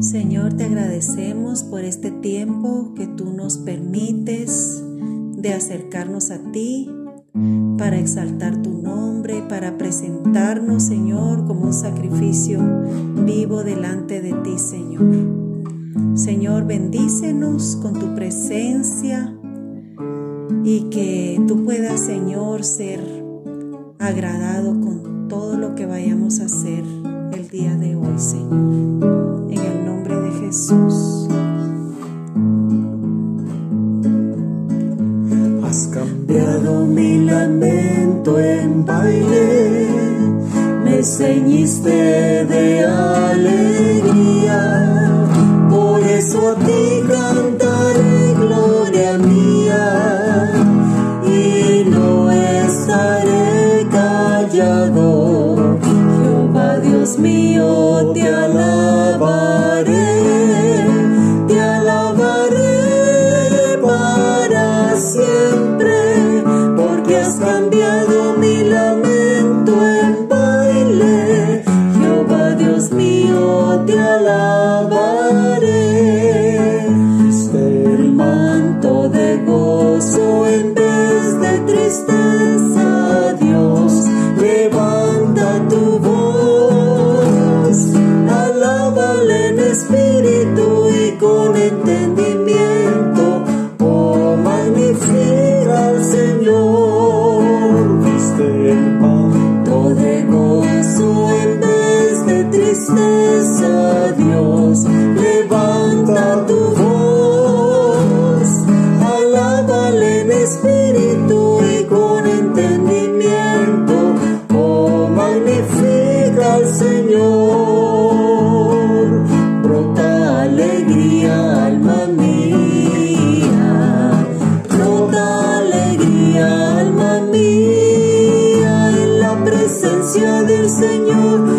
Señor, te agradecemos por este tiempo que tú nos permites de acercarnos a ti para exaltar tu nombre, para presentarnos, Señor, como un sacrificio vivo delante de ti, Señor. Señor, bendícenos con tu presencia y que tú puedas, Señor, ser agradado con todo lo que vayamos a hacer el día de hoy, Señor. Jesús. Has cambiado mi lamento en baile, me ceñiste de alegría, por eso a ti cantaré gloria mía y no estaré callado. Jehová Dios mío, Señor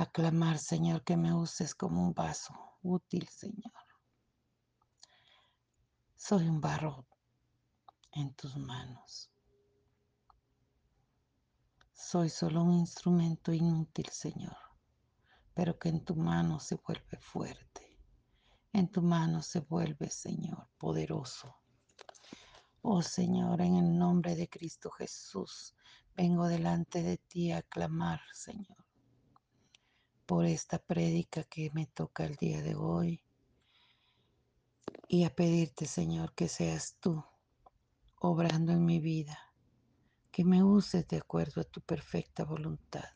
Aclamar, Señor, que me uses como un vaso útil, Señor. Soy un barro en tus manos. Soy solo un instrumento inútil, Señor, pero que en tu mano se vuelve fuerte. En tu mano se vuelve, Señor, poderoso. Oh Señor, en el nombre de Cristo Jesús, vengo delante de ti a clamar, Señor, por esta prédica que me toca el día de hoy y a pedirte, Señor, que seas tú obrando en mi vida, que me uses de acuerdo a tu perfecta voluntad.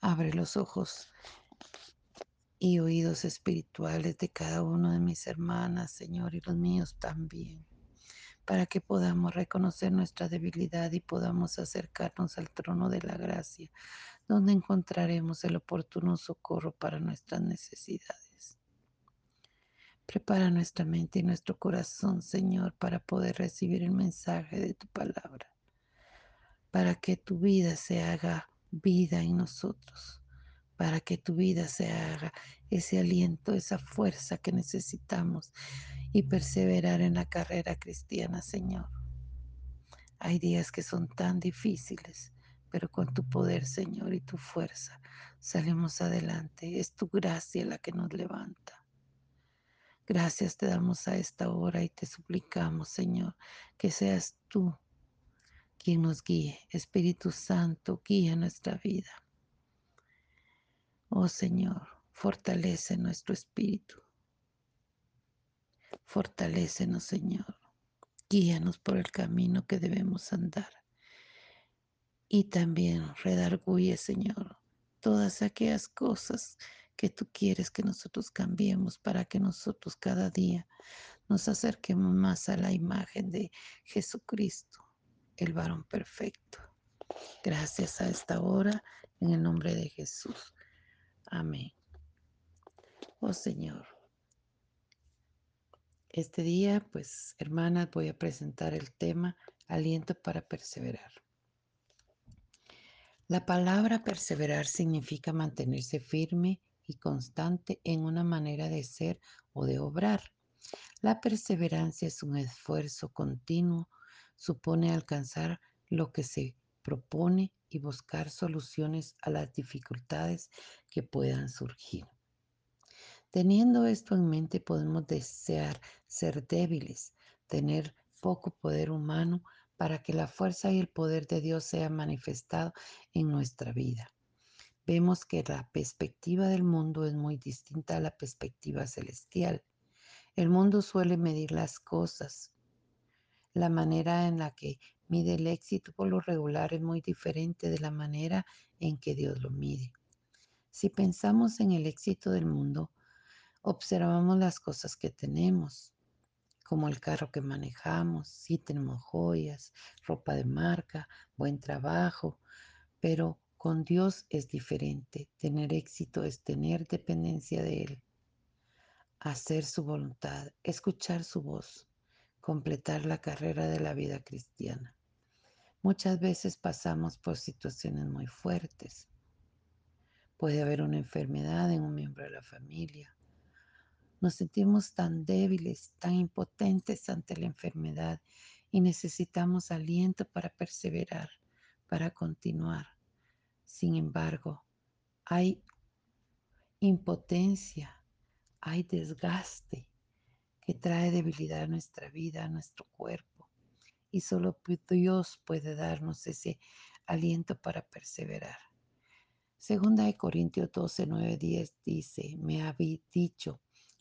Abre los ojos y oídos espirituales de cada uno de mis hermanas, Señor, y los míos también, para que podamos reconocer nuestra debilidad y podamos acercarnos al trono de la gracia, donde encontraremos el oportuno socorro para nuestras necesidades. Prepara nuestra mente y nuestro corazón, Señor, para poder recibir el mensaje de tu palabra, para que tu vida se haga vida en nosotros para que tu vida se haga ese aliento, esa fuerza que necesitamos y perseverar en la carrera cristiana, Señor. Hay días que son tan difíciles, pero con tu poder, Señor, y tu fuerza salimos adelante. Es tu gracia la que nos levanta. Gracias te damos a esta hora y te suplicamos, Señor, que seas tú quien nos guíe. Espíritu Santo, guía nuestra vida. Oh Señor, fortalece nuestro espíritu. Fortalécenos, Señor. Guíanos por el camino que debemos andar. Y también redarguye, Señor, todas aquellas cosas que tú quieres que nosotros cambiemos para que nosotros cada día nos acerquemos más a la imagen de Jesucristo, el varón perfecto. Gracias a esta hora, en el nombre de Jesús. Amén. Oh Señor, este día, pues, hermanas, voy a presentar el tema aliento para perseverar. La palabra perseverar significa mantenerse firme y constante en una manera de ser o de obrar. La perseverancia es un esfuerzo continuo, supone alcanzar lo que se propone y buscar soluciones a las dificultades que puedan surgir. Teniendo esto en mente podemos desear ser débiles, tener poco poder humano para que la fuerza y el poder de Dios sea manifestado en nuestra vida. Vemos que la perspectiva del mundo es muy distinta a la perspectiva celestial. El mundo suele medir las cosas, la manera en la que mide el éxito por lo regular es muy diferente de la manera en que Dios lo mide. Si pensamos en el éxito del mundo, observamos las cosas que tenemos, como el carro que manejamos, si tenemos joyas, ropa de marca, buen trabajo, pero con Dios es diferente. Tener éxito es tener dependencia de Él, hacer su voluntad, escuchar su voz, completar la carrera de la vida cristiana. Muchas veces pasamos por situaciones muy fuertes. Puede haber una enfermedad en un miembro de la familia. Nos sentimos tan débiles, tan impotentes ante la enfermedad y necesitamos aliento para perseverar, para continuar. Sin embargo, hay impotencia, hay desgaste que trae debilidad a nuestra vida, a nuestro cuerpo y solo Dios puede darnos ese aliento para perseverar. Segunda de Corintios 12, 9, 10 dice, me habéis dicho,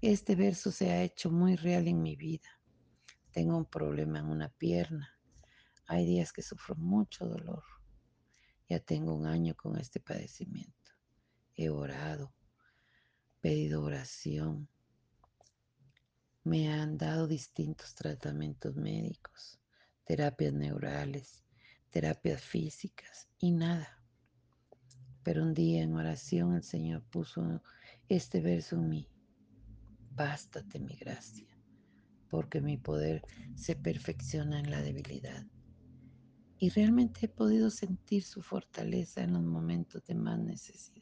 Este verso se ha hecho muy real en mi vida. Tengo un problema en una pierna. Hay días que sufro mucho dolor. Ya tengo un año con este padecimiento. He orado, pedido oración. Me han dado distintos tratamientos médicos terapias neurales, terapias físicas y nada. Pero un día en oración el Señor puso este verso en mí. Bástate mi gracia, porque mi poder se perfecciona en la debilidad. Y realmente he podido sentir su fortaleza en los momentos de más necesidad.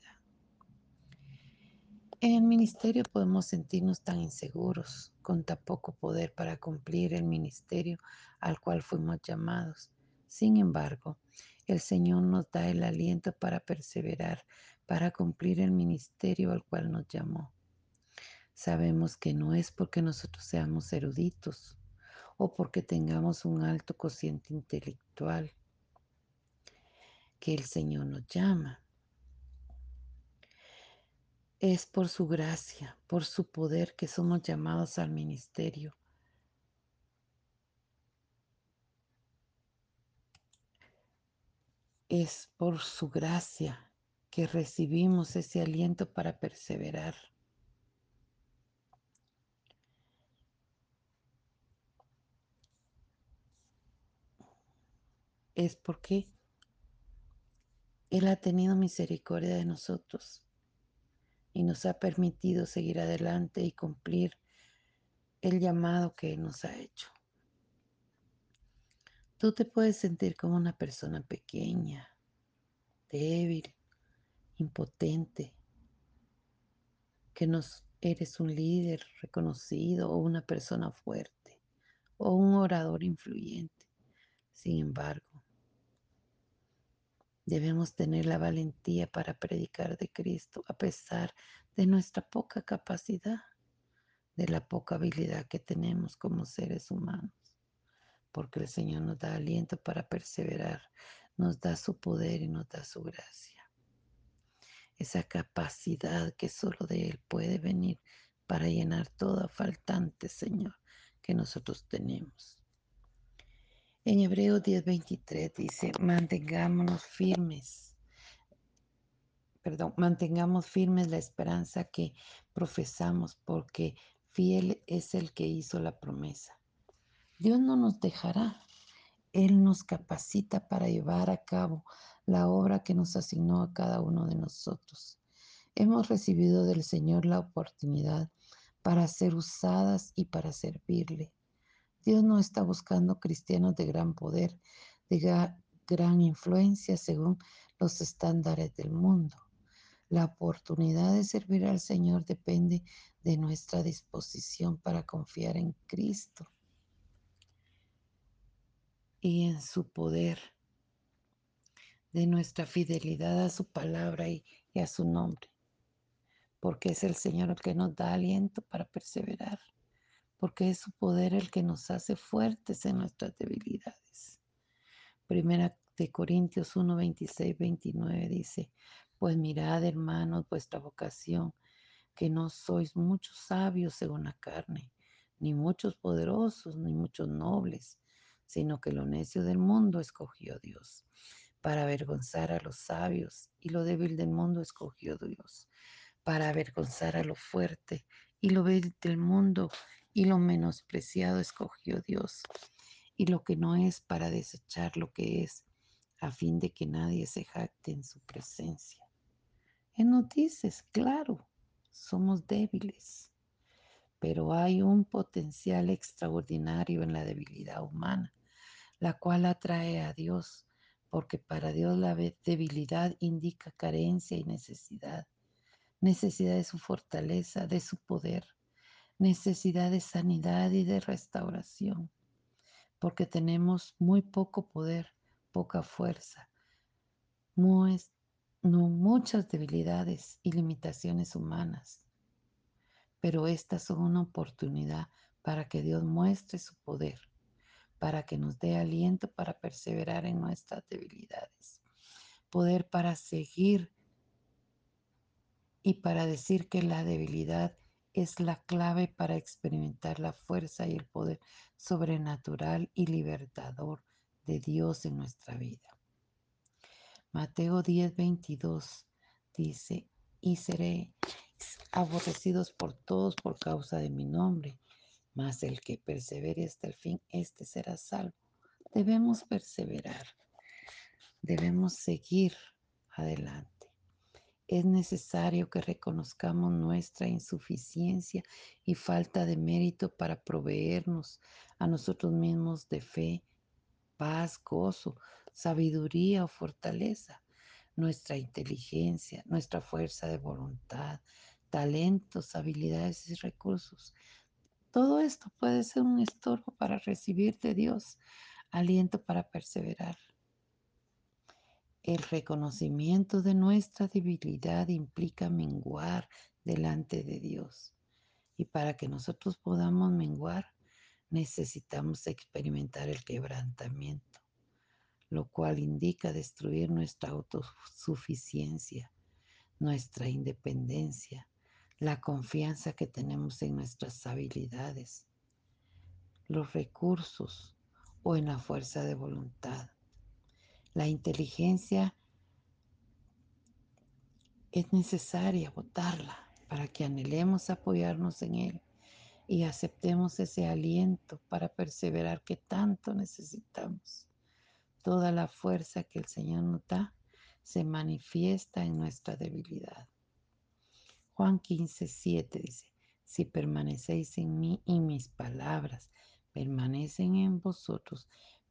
En el ministerio podemos sentirnos tan inseguros, con tan poco poder para cumplir el ministerio al cual fuimos llamados. Sin embargo, el Señor nos da el aliento para perseverar, para cumplir el ministerio al cual nos llamó. Sabemos que no es porque nosotros seamos eruditos o porque tengamos un alto cociente intelectual que el Señor nos llama. Es por su gracia, por su poder que somos llamados al ministerio. Es por su gracia que recibimos ese aliento para perseverar. Es porque Él ha tenido misericordia de nosotros y nos ha permitido seguir adelante y cumplir el llamado que nos ha hecho. Tú te puedes sentir como una persona pequeña, débil, impotente, que no eres un líder reconocido o una persona fuerte o un orador influyente. Sin embargo, debemos tener la valentía para predicar de Cristo a pesar de nuestra poca capacidad, de la poca habilidad que tenemos como seres humanos porque el Señor nos da aliento para perseverar, nos da su poder y nos da su gracia. Esa capacidad que solo de Él puede venir para llenar toda faltante, Señor, que nosotros tenemos. En Hebreos 10:23 dice, mantengámonos firmes, perdón, mantengamos firmes la esperanza que profesamos, porque fiel es el que hizo la promesa. Dios no nos dejará. Él nos capacita para llevar a cabo la obra que nos asignó a cada uno de nosotros. Hemos recibido del Señor la oportunidad para ser usadas y para servirle. Dios no está buscando cristianos de gran poder, de gran influencia según los estándares del mundo. La oportunidad de servir al Señor depende de nuestra disposición para confiar en Cristo y en su poder, de nuestra fidelidad a su palabra y, a su nombre, porque es el Señor el que nos da aliento para perseverar, porque es su poder el que nos hace fuertes en nuestras debilidades. Primera de Corintios 1, 26, 29 dice, pues mirad hermanos vuestra vocación, que no sois muchos sabios según la carne, ni muchos poderosos, ni muchos nobles, sino que lo necio del mundo escogió Dios para avergonzar a los sabios y lo débil del mundo escogió Dios para avergonzar a lo fuerte y lo débil del mundo y lo menospreciado escogió Dios y lo que no es para desechar lo que es a fin de que nadie se jacte en su presencia. En noticias, claro, somos débiles, pero hay un potencial extraordinario en la debilidad humana la cual atrae a Dios, porque para Dios la debilidad indica carencia y necesidad, necesidad de su fortaleza, de su poder, necesidad de sanidad y de restauración, porque tenemos muy poco poder, poca fuerza, muchas debilidades y limitaciones humanas. Pero estas son una oportunidad para que Dios muestre su poder para que nos dé aliento para perseverar en nuestras debilidades, poder para seguir y para decir que la debilidad es la clave para experimentar la fuerza y el poder sobrenatural y libertador de Dios en nuestra vida. Mateo 10, 22 dice, y seré aborrecidos por todos por causa de mi nombre, mas el que persevere hasta el fin, este será salvo. Debemos perseverar, debemos seguir adelante. Es necesario que reconozcamos nuestra insuficiencia y falta de mérito para proveernos a nosotros mismos de fe, paz, gozo, sabiduría o fortaleza, nuestra inteligencia, nuestra fuerza de voluntad, talentos, habilidades y recursos todo esto puede ser un estorbo para recibir de Dios aliento para perseverar. El reconocimiento de nuestra debilidad implica menguar delante de Dios. Y para que nosotros podamos menguar, necesitamos experimentar el quebrantamiento, lo cual indica destruir nuestra autosuficiencia, nuestra independencia, la confianza que tenemos en nuestras habilidades, los recursos o en la fuerza de voluntad. La inteligencia es necesaria votarla para que anhelemos apoyarnos en Él y aceptemos ese aliento para perseverar que tanto necesitamos. Toda la fuerza que el Señor nos da se manifiesta en nuestra debilidad. Juan 15, 7 dice, si permanecéis en mí y mis palabras permanecen en vosotros,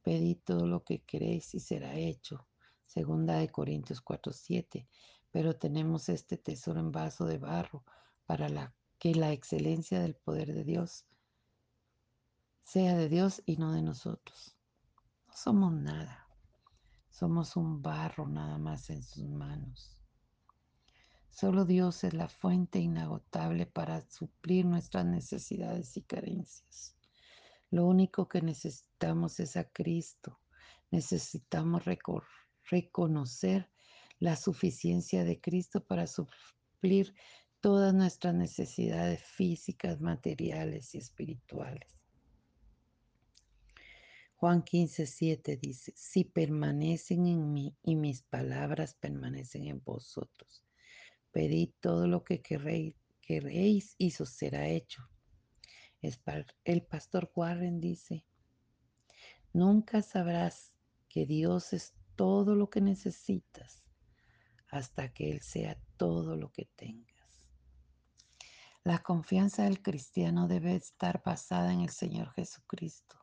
pedid todo lo que queréis y será hecho. Segunda de Corintios 4, 7 pero tenemos este tesoro en vaso de barro para la, que la excelencia del poder de Dios sea de Dios y no de nosotros. No somos nada, somos un barro nada más en sus manos. Solo Dios es la fuente inagotable para suplir nuestras necesidades y carencias. Lo único que necesitamos es a Cristo. Necesitamos reconocer la suficiencia de Cristo para suplir todas nuestras necesidades físicas, materiales y espirituales. Juan 15, 7 dice, si permanecen en mí y mis palabras permanecen en vosotros, pedid todo lo que queréis, queréis y eso será hecho. El pastor Warren dice, nunca sabrás que Dios es todo lo que necesitas hasta que Él sea todo lo que tengas. La confianza del cristiano debe estar basada en el Señor Jesucristo.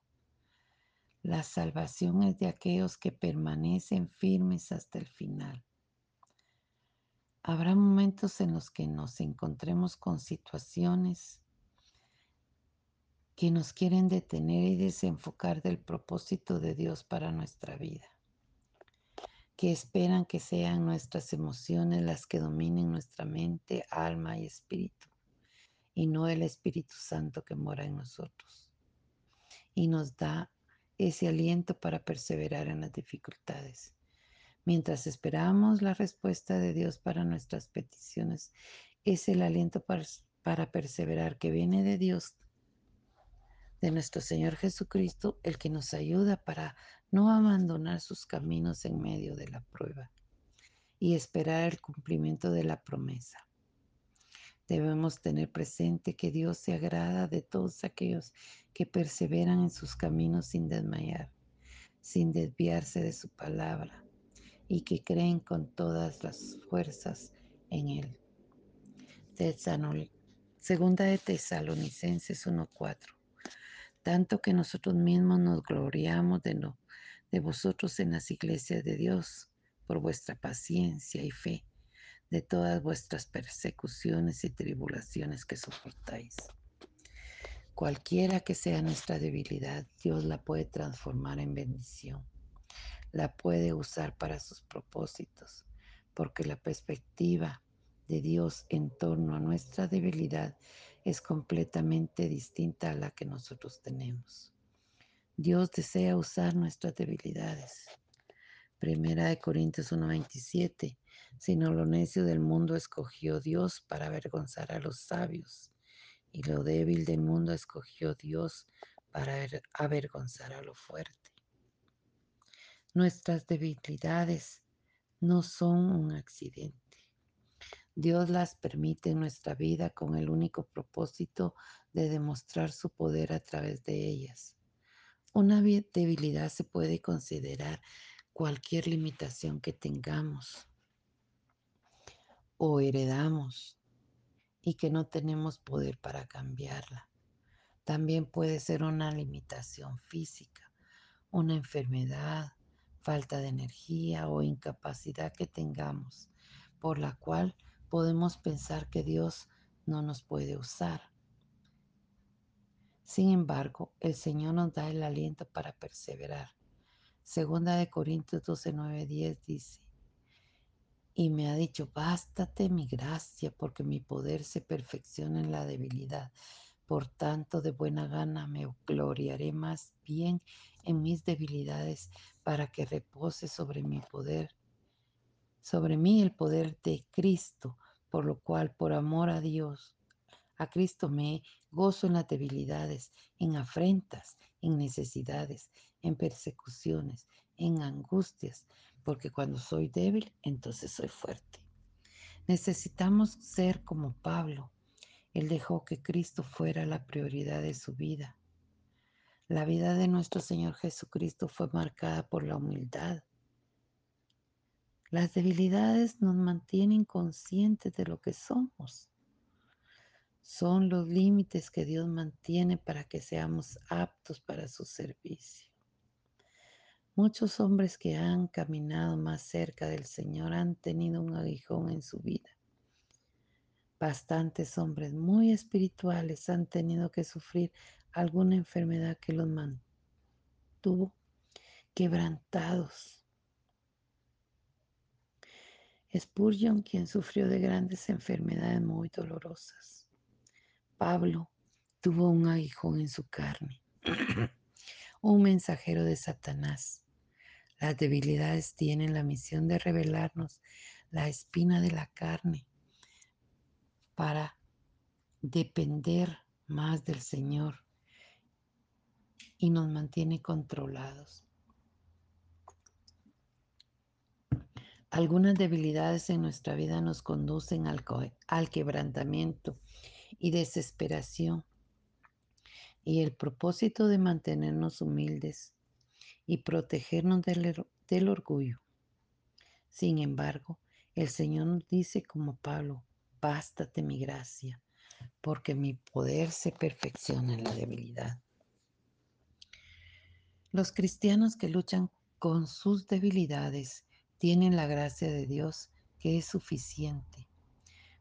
La salvación es de aquellos que permanecen firmes hasta el final. Habrá momentos en los que nos encontremos con situaciones que nos quieren detener y desenfocar del propósito de Dios para nuestra vida que esperan que sean nuestras emociones las que dominen nuestra mente, alma y espíritu, y no el Espíritu Santo que mora en nosotros. Y nos da ese aliento para perseverar en las dificultades. Mientras esperamos la respuesta de Dios para nuestras peticiones, es el aliento para, para perseverar que viene de Dios de nuestro Señor Jesucristo, el que nos ayuda para no abandonar sus caminos en medio de la prueba y esperar el cumplimiento de la promesa. Debemos tener presente que Dios se agrada de todos aquellos que perseveran en sus caminos sin desmayar, sin desviarse de su palabra y que creen con todas las fuerzas en Él. Segunda de Tesalonicenses 1.4 tanto que nosotros mismos nos gloriamos de, de vosotros en las iglesias de Dios por vuestra paciencia y fe, de todas vuestras persecuciones y tribulaciones que soportáis. Cualquiera que sea nuestra debilidad, Dios la puede transformar en bendición. La puede usar para sus propósitos, porque la perspectiva de Dios en torno a nuestra debilidad es completamente distinta a la que nosotros tenemos. Dios desea usar nuestras debilidades. Primera de Corintios 1:27, sino lo necio del mundo escogió Dios para avergonzar a los sabios, y lo débil del mundo escogió Dios para avergonzar a lo fuerte. Nuestras debilidades no son un accidente. Dios las permite en nuestra vida con el único propósito de demostrar su poder a través de ellas. Una debilidad se puede considerar cualquier limitación que tengamos o heredamos y que no tenemos poder para cambiarla. También puede ser una limitación física, una enfermedad, falta de energía o incapacidad que tengamos, por la cual podemos pensar que Dios no nos puede usar. Sin embargo, el Señor nos da el aliento para perseverar. Segunda de Corintios 12, 9, 10 dice, Y me ha dicho, bástate mi gracia, porque mi poder se perfecciona en la debilidad. Por tanto, de buena gana me gloriaré más bien en mis debilidades para que repose sobre mi poder, sobre mí el poder de Cristo, por lo cual, por amor a Dios, a Cristo me gozo en las debilidades, en afrentas, en necesidades, en persecuciones, en angustias, porque cuando soy débil, entonces soy fuerte. Necesitamos ser como Pablo, él dejó que Cristo fuera la prioridad de su vida. La vida de nuestro Señor Jesucristo fue marcada por la humildad. Las debilidades nos mantienen conscientes de lo que somos. Son los límites que Dios mantiene para que seamos aptos para su servicio. Muchos hombres que han caminado más cerca del Señor han tenido un aguijón en su vida Bastantes hombres muy espirituales han tenido que sufrir alguna enfermedad que los mantuvo quebrantados. Spurgeon, quien sufrió de grandes enfermedades muy dolorosas. Pablo tuvo un aguijón en su carne, un mensajero de Satanás. Las debilidades tienen la misión de revelarnos la espina de la carne para depender más del Señor y nos mantiene controlados. Algunas debilidades en nuestra vida nos conducen al, al, quebrantamiento y desesperación. Y el propósito de mantenernos humildes y protegernos del, del orgullo. Sin embargo, el Señor nos dice como Pablo, bástate mi gracia, porque mi poder se perfecciona en la debilidad. Los cristianos que luchan con sus debilidades tienen la gracia de Dios que es suficiente.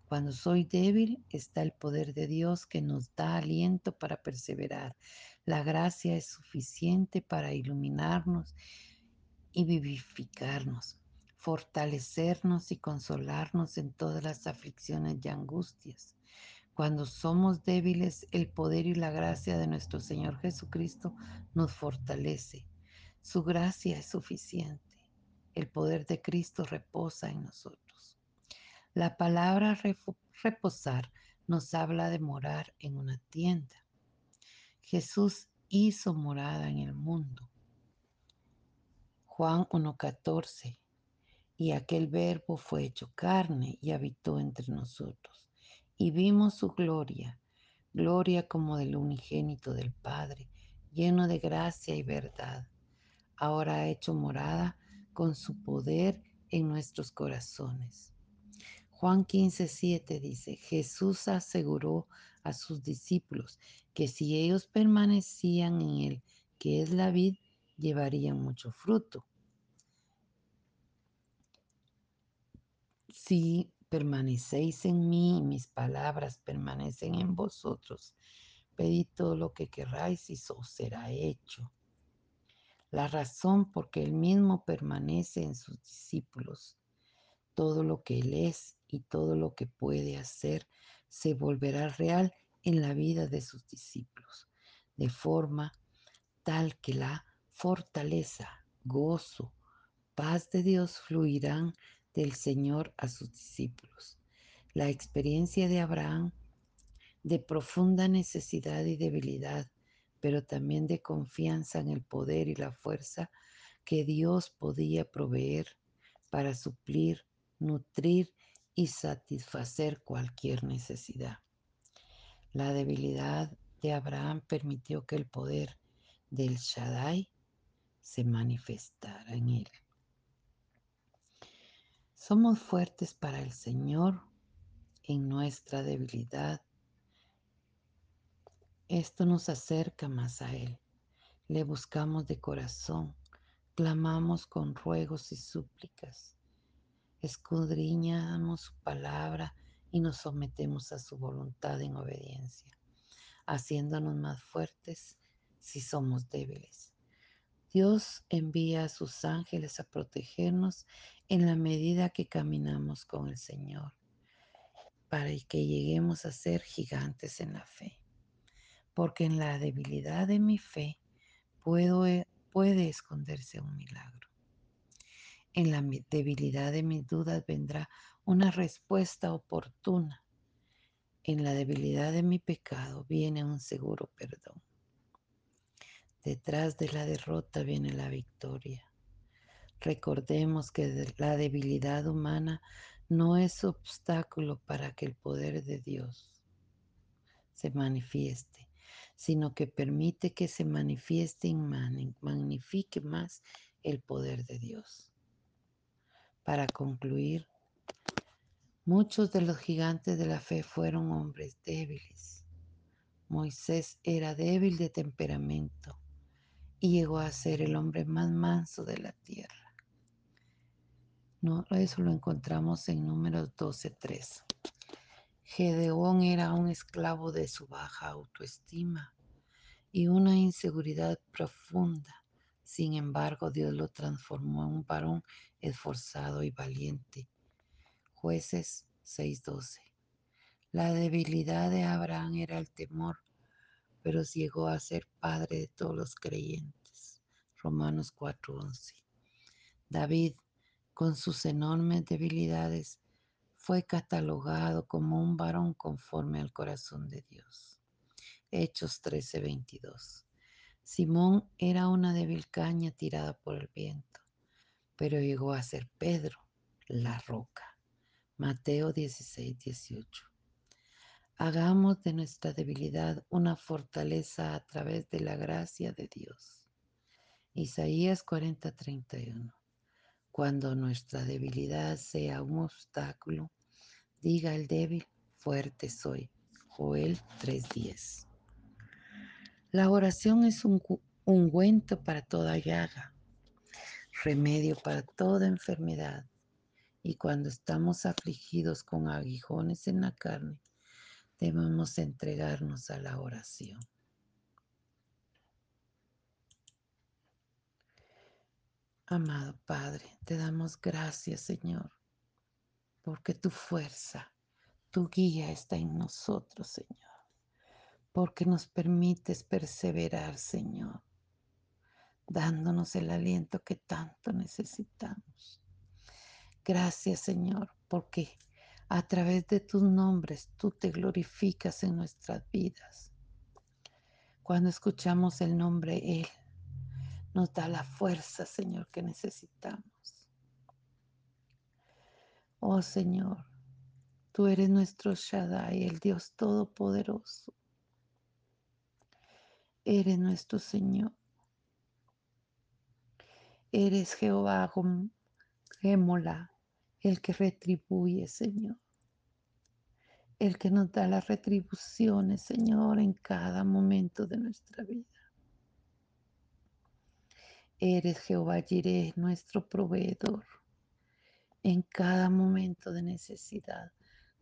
Cuando soy débil está el poder de Dios que nos da aliento para perseverar. La gracia es suficiente para iluminarnos y vivificarnos fortalecernos y consolarnos en todas las aflicciones y angustias. Cuando somos débiles, el poder y la gracia de nuestro Señor Jesucristo nos fortalece. Su gracia es suficiente. El poder de Cristo reposa en nosotros. La palabra reposar nos habla de morar en una tienda. Jesús hizo morada en el mundo. Juan 1.14 y aquel verbo fue hecho carne y habitó entre nosotros. Y vimos su gloria, gloria como del unigénito del Padre, lleno de gracia y verdad. Ahora ha hecho morada con su poder en nuestros corazones. Juan 15, 7 dice, Jesús aseguró a sus discípulos que si ellos permanecían en él, que es la vid, llevarían mucho fruto Si permanecéis en mí y mis palabras permanecen en vosotros, pedid todo lo que querráis y os será hecho. La razón por que él mismo permanece en sus discípulos, todo lo que él es y todo lo que puede hacer se volverá real en la vida de sus discípulos, de forma tal que la fortaleza, gozo, paz de Dios fluirán del Señor a sus discípulos. La experiencia de Abraham de profunda necesidad y debilidad, pero también de confianza en el poder y la fuerza que Dios podía proveer para suplir, nutrir y satisfacer cualquier necesidad. La debilidad de Abraham permitió que el poder del Shaddai se manifestara en él. Somos fuertes para el Señor en nuestra debilidad. Esto nos acerca más a Él. Le buscamos de corazón, clamamos con ruegos y súplicas, escudriñamos su palabra y nos sometemos a su voluntad en obediencia, haciéndonos más fuertes si somos débiles. Dios envía a sus ángeles a protegernos en la medida que caminamos con el Señor, para que lleguemos a ser gigantes en la fe. Porque en la debilidad de mi fe puede esconderse un milagro. En la debilidad de mis dudas vendrá una respuesta oportuna. En la debilidad de mi pecado viene un seguro perdón. Detrás de la derrota viene la victoria. Recordemos que la debilidad humana no es obstáculo para que el poder de Dios se manifieste, sino que permite que se manifieste y magnifique más el poder de Dios. Para concluir, muchos de los gigantes de la fe fueron hombres débiles. Moisés era débil de temperamento y llegó a ser el hombre más manso de la tierra. No, eso lo encontramos en números 12.3. Gedeón era un esclavo de su baja autoestima y una inseguridad profunda. Sin embargo, Dios lo transformó en un varón esforzado y valiente. Jueces 6:12. La debilidad de Abraham era el temor pero llegó a ser padre de todos los creyentes. Romanos 4:11. David, con sus enormes debilidades, fue catalogado como un varón conforme al corazón de Dios. Hechos 13:22. Simón era una débil caña tirada por el viento, pero llegó a ser Pedro, la roca. Mateo 16:18. Hagamos de nuestra debilidad una fortaleza a través de la gracia de Dios. Isaías 40:31. Cuando nuestra debilidad sea un obstáculo, diga el débil, fuerte soy. Joel 3:10. La oración es un ungüento para toda llaga, remedio para toda enfermedad. Y cuando estamos afligidos con aguijones en la carne, debemos entregarnos a la oración. Amado Padre, te damos gracias, Señor, porque tu fuerza, tu guía está en nosotros, Señor, porque nos permites perseverar, Señor, dándonos el aliento que tanto necesitamos. Gracias, Señor, porque a través de tus nombres tú te glorificas en nuestras vidas. Cuando escuchamos el nombre Él, nos da la fuerza, Señor, que necesitamos. Oh Señor, tú eres nuestro Shaddai, el Dios Todopoderoso. Eres nuestro Señor. Eres Jehová Gémola, el que retribuye, Señor el que nos da las retribuciones, Señor, en cada momento de nuestra vida. Eres Jehová Jireh, nuestro proveedor. En cada momento de necesidad,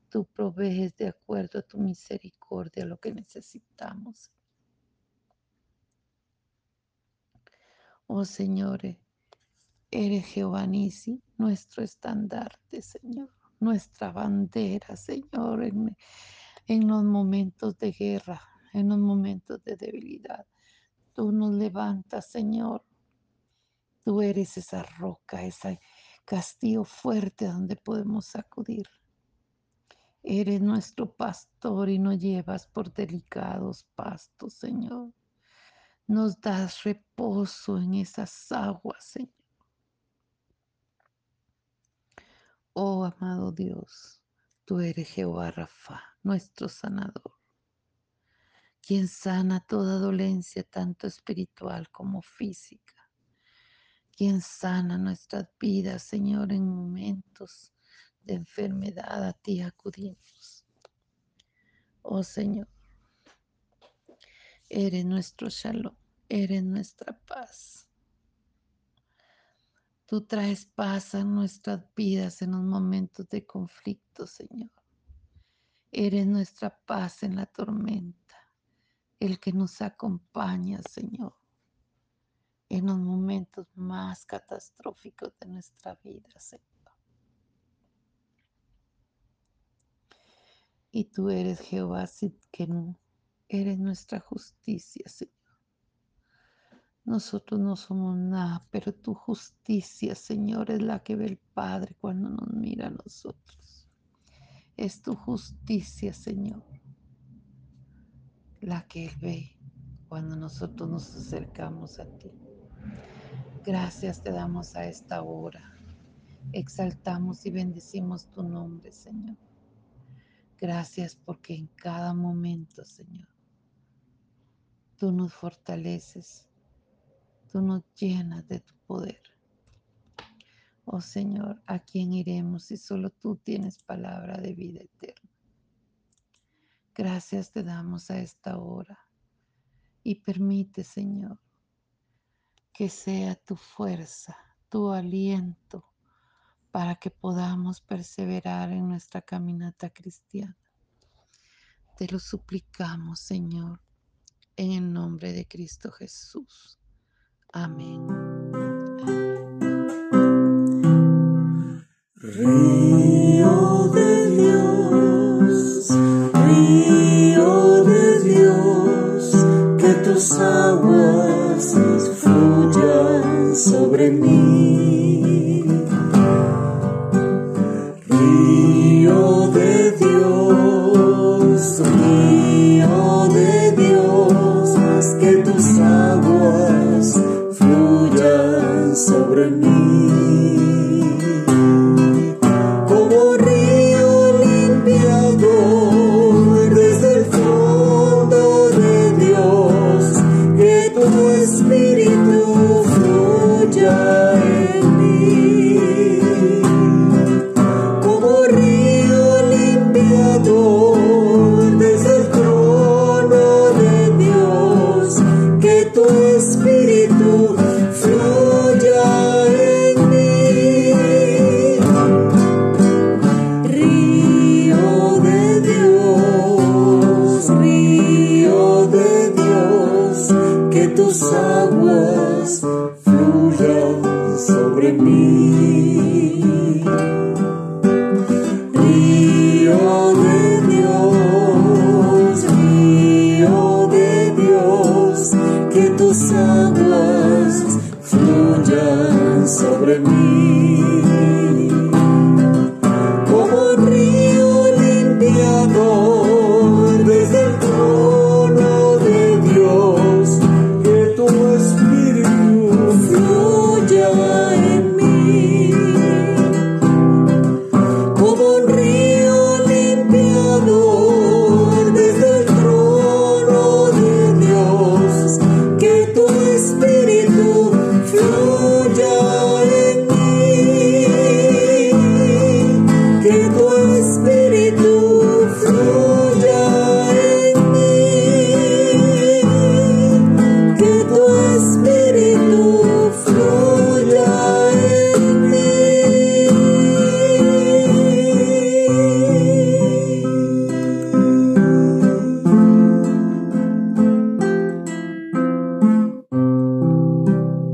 tú provees de acuerdo a tu misericordia lo que necesitamos. Oh Señor, eres Jehová Nisi, nuestro estandarte, Señor nuestra bandera, Señor, en, los momentos de guerra, en los momentos de debilidad. Tú nos levantas, Señor. Tú eres esa roca, ese castillo fuerte donde podemos acudir. Eres nuestro pastor y nos llevas por delicados pastos, Señor. Nos das reposo en esas aguas, Señor. Oh amado Dios, tú eres Jehová Rafa, nuestro sanador, quien sana toda dolencia, tanto espiritual como física, quien sana nuestras vidas, Señor, en momentos de enfermedad, a ti acudimos. Oh Señor, eres nuestro shalom, eres nuestra paz. Tú traes paz a nuestras vidas en los momentos de conflicto, Señor. Eres nuestra paz en la tormenta, el que nos acompaña, Señor. en los momentos más catastróficos de nuestra vida, Señor. Y tú eres Jehová no eres nuestra justicia, Señor. Nosotros no somos nada, pero tu justicia, Señor, es la que ve el Padre cuando nos mira a nosotros. Es tu justicia, Señor, la que Él ve cuando nosotros nos acercamos a ti. Gracias te damos a esta hora. Exaltamos y bendecimos tu nombre, Señor. Gracias porque en cada momento, Señor, tú nos fortaleces, tú nos llenas de tu poder. Oh Señor, ¿a quién iremos si solo tú tienes palabra de vida eterna? Gracias te damos a esta hora y permite, Señor, que sea tu fuerza, tu aliento, para que podamos perseverar en nuestra caminata cristiana. Te lo suplicamos, Señor, en el nombre de Cristo Jesús. Amén. Río de Dios, río de Dios, que tus aguas fluyan sobre mí. Que tus aguas fluyan sobre mí.